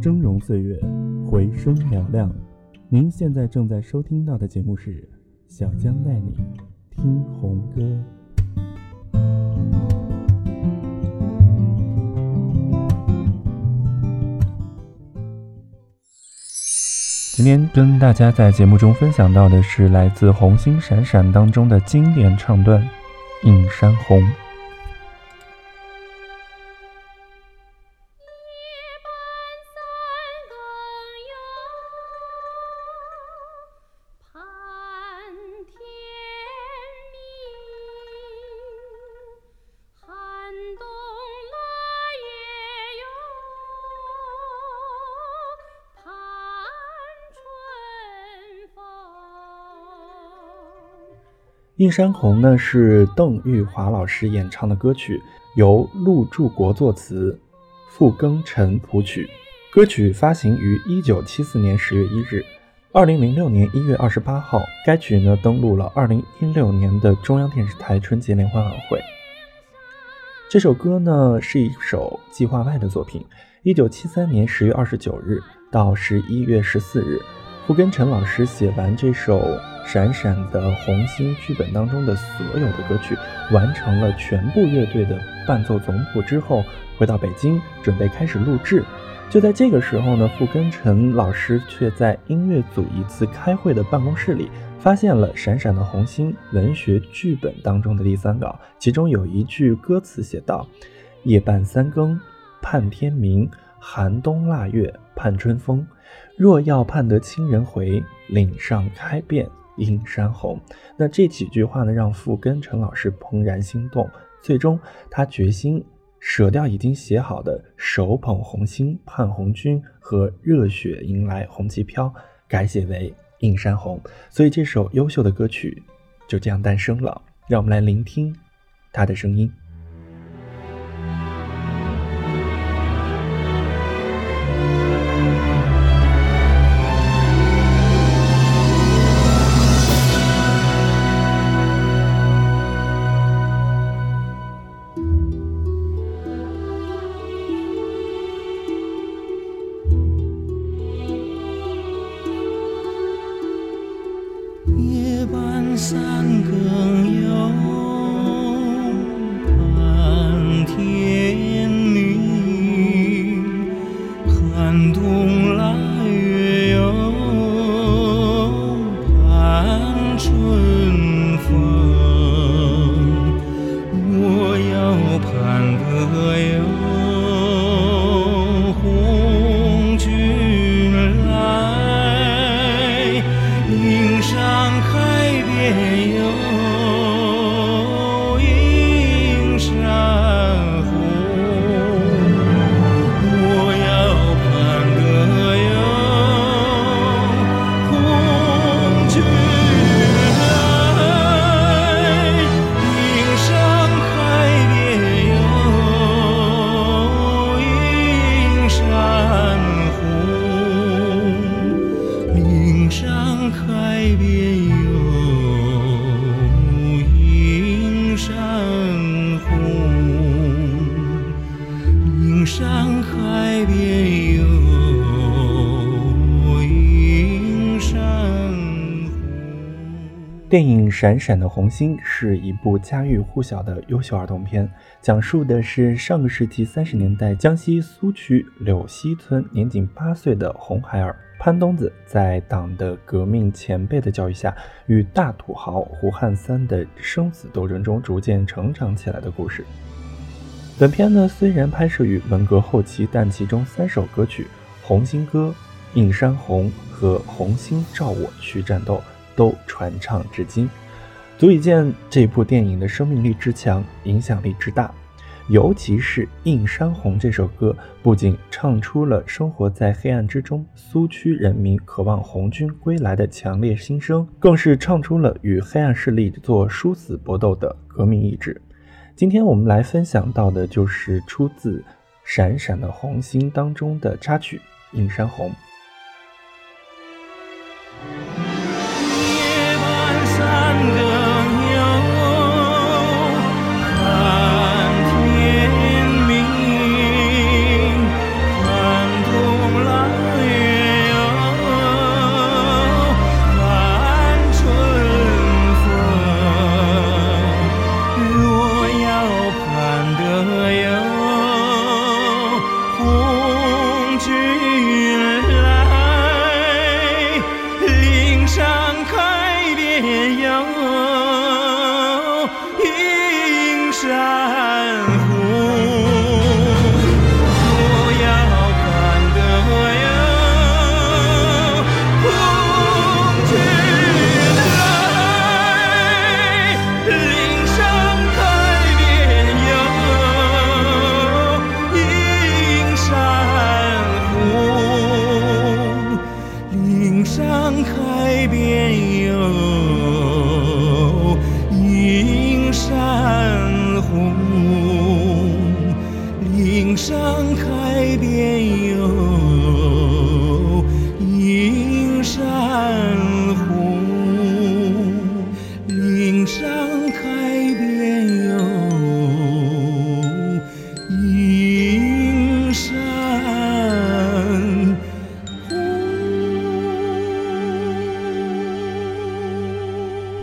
峥嵘岁月，回声嘹亮。您现在正在收听到的节目是《小江带你听红歌》。今天跟大家在节目中分享到的是来自《红星闪闪》当中的经典唱段《映山红》。《映山红》呢是邓玉华老师演唱的歌曲，由陆柱国作词，傅庚辰谱曲。歌曲发行于一九七四年十月一日，二零零六年一月二十八号，该曲呢登陆了二零一六年的中央电视台春节联欢晚会。这首歌呢是一首计划外的作品。一九七三年十月二十九日到十一月十四日，傅庚辰老师写完这首。闪闪的红星剧本当中的所有的歌曲完成了全部乐队的伴奏总谱之后，回到北京准备开始录制。就在这个时候呢，傅根辰老师却在音乐组一次开会的办公室里，发现了《闪闪的红星》文学剧本当中的第三稿，其中有一句歌词写道：“夜半三更盼天明，寒冬腊月盼春风。若要盼得亲人回，岭上开遍。”映山红，那这几句话呢，让傅根成老师怦然心动。最终，他决心舍掉已经写好的“手捧红星盼红军”和“热血迎来红旗飘”，改写为《映山红》。所以，这首优秀的歌曲就这样诞生了。让我们来聆听他的声音。yêu 山海边有映山电影《闪闪的红星》是一部家喻户晓的优秀儿童片，讲述的是上个世纪三十年代江西苏区柳溪村年仅八岁的红孩儿潘东子，在党的革命前辈的教育下，与大土豪胡汉三的生死斗争中逐渐成长起来的故事。本片呢，虽然拍摄于文革后期，但其中三首歌曲《红星歌》《映山红》和《红星照我去战斗》。都传唱至今，足以见这部电影的生命力之强，影响力之大。尤其是《映山红》这首歌，不仅唱出了生活在黑暗之中苏区人民渴望红军归来的强烈心声，更是唱出了与黑暗势力做殊死搏斗的革命意志。今天我们来分享到的就是出自《闪闪的红星》当中的插曲《映山红》。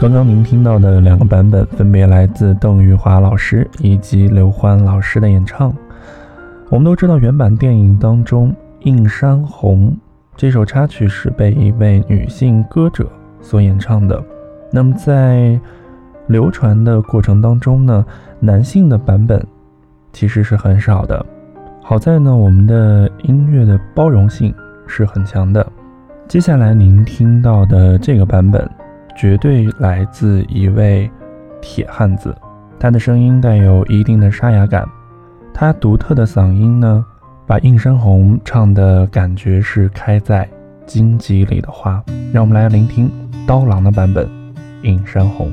刚刚您听到的两个版本，分别来自邓玉华老师以及刘欢老师的演唱。我们都知道，原版电影当中《映山红》这首插曲是被一位女性歌者所演唱的。那么在流传的过程当中呢，男性的版本其实是很少的。好在呢，我们的音乐的包容性是很强的。接下来您听到的这个版本。绝对来自一位铁汉子，他的声音带有一定的沙哑感，他独特的嗓音呢，把《映山红》唱的感觉是开在荆棘里的花。让我们来聆听刀郎的版本《映山红》。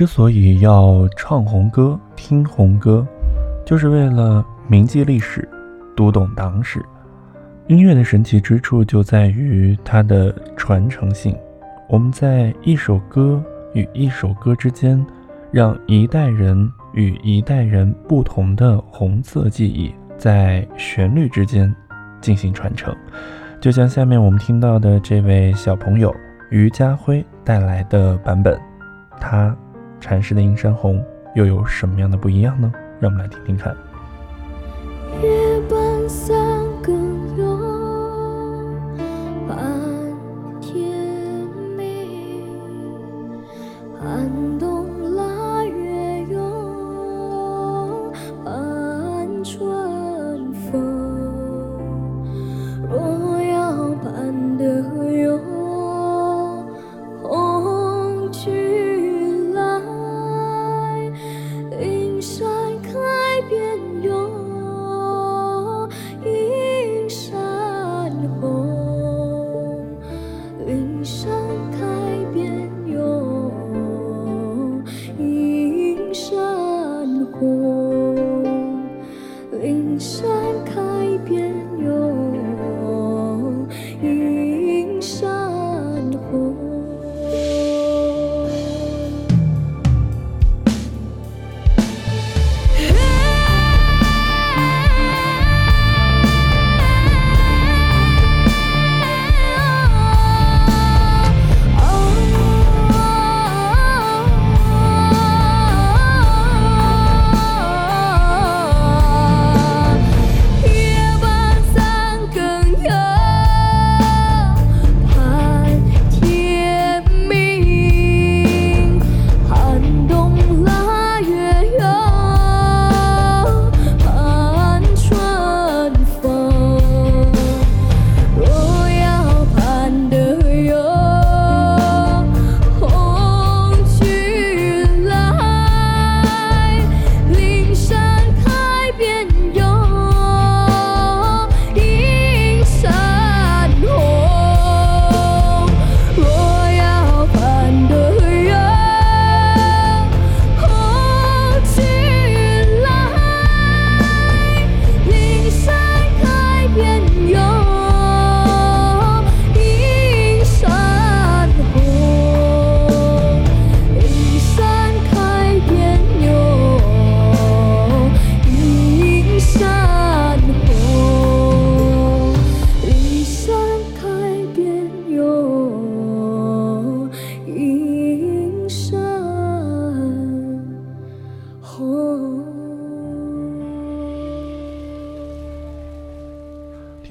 之所以要唱红歌、听红歌，就是为了铭记历史、读懂党史。音乐的神奇之处就在于它的传承性。我们在一首歌与一首歌之间，让一代人与一代人不同的红色记忆在旋律之间进行传承。就像下面我们听到的这位小朋友于家辉带来的版本，他禅师的《映山红》又有什么样的不一样呢？让我们来听听看。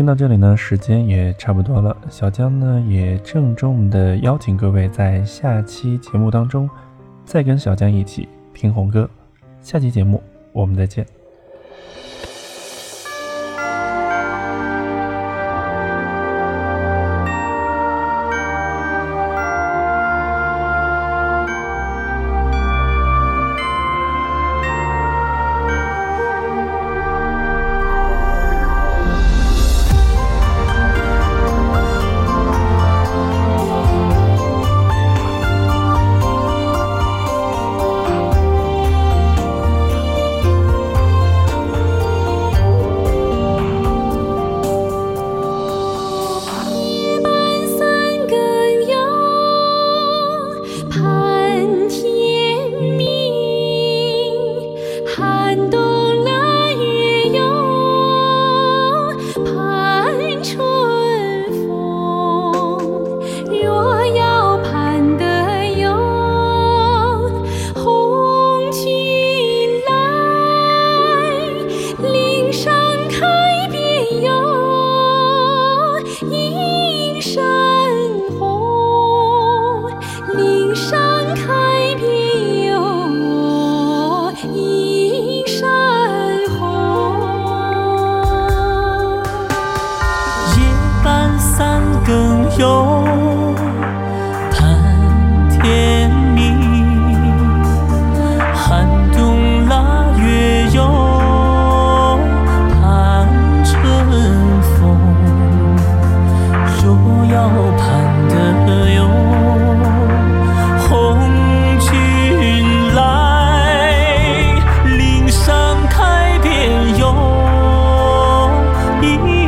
到这里呢，时间也差不多了。小江呢，也郑重的邀请各位在下期节目当中，再跟小江一起听红歌。下期节目我们再见。đi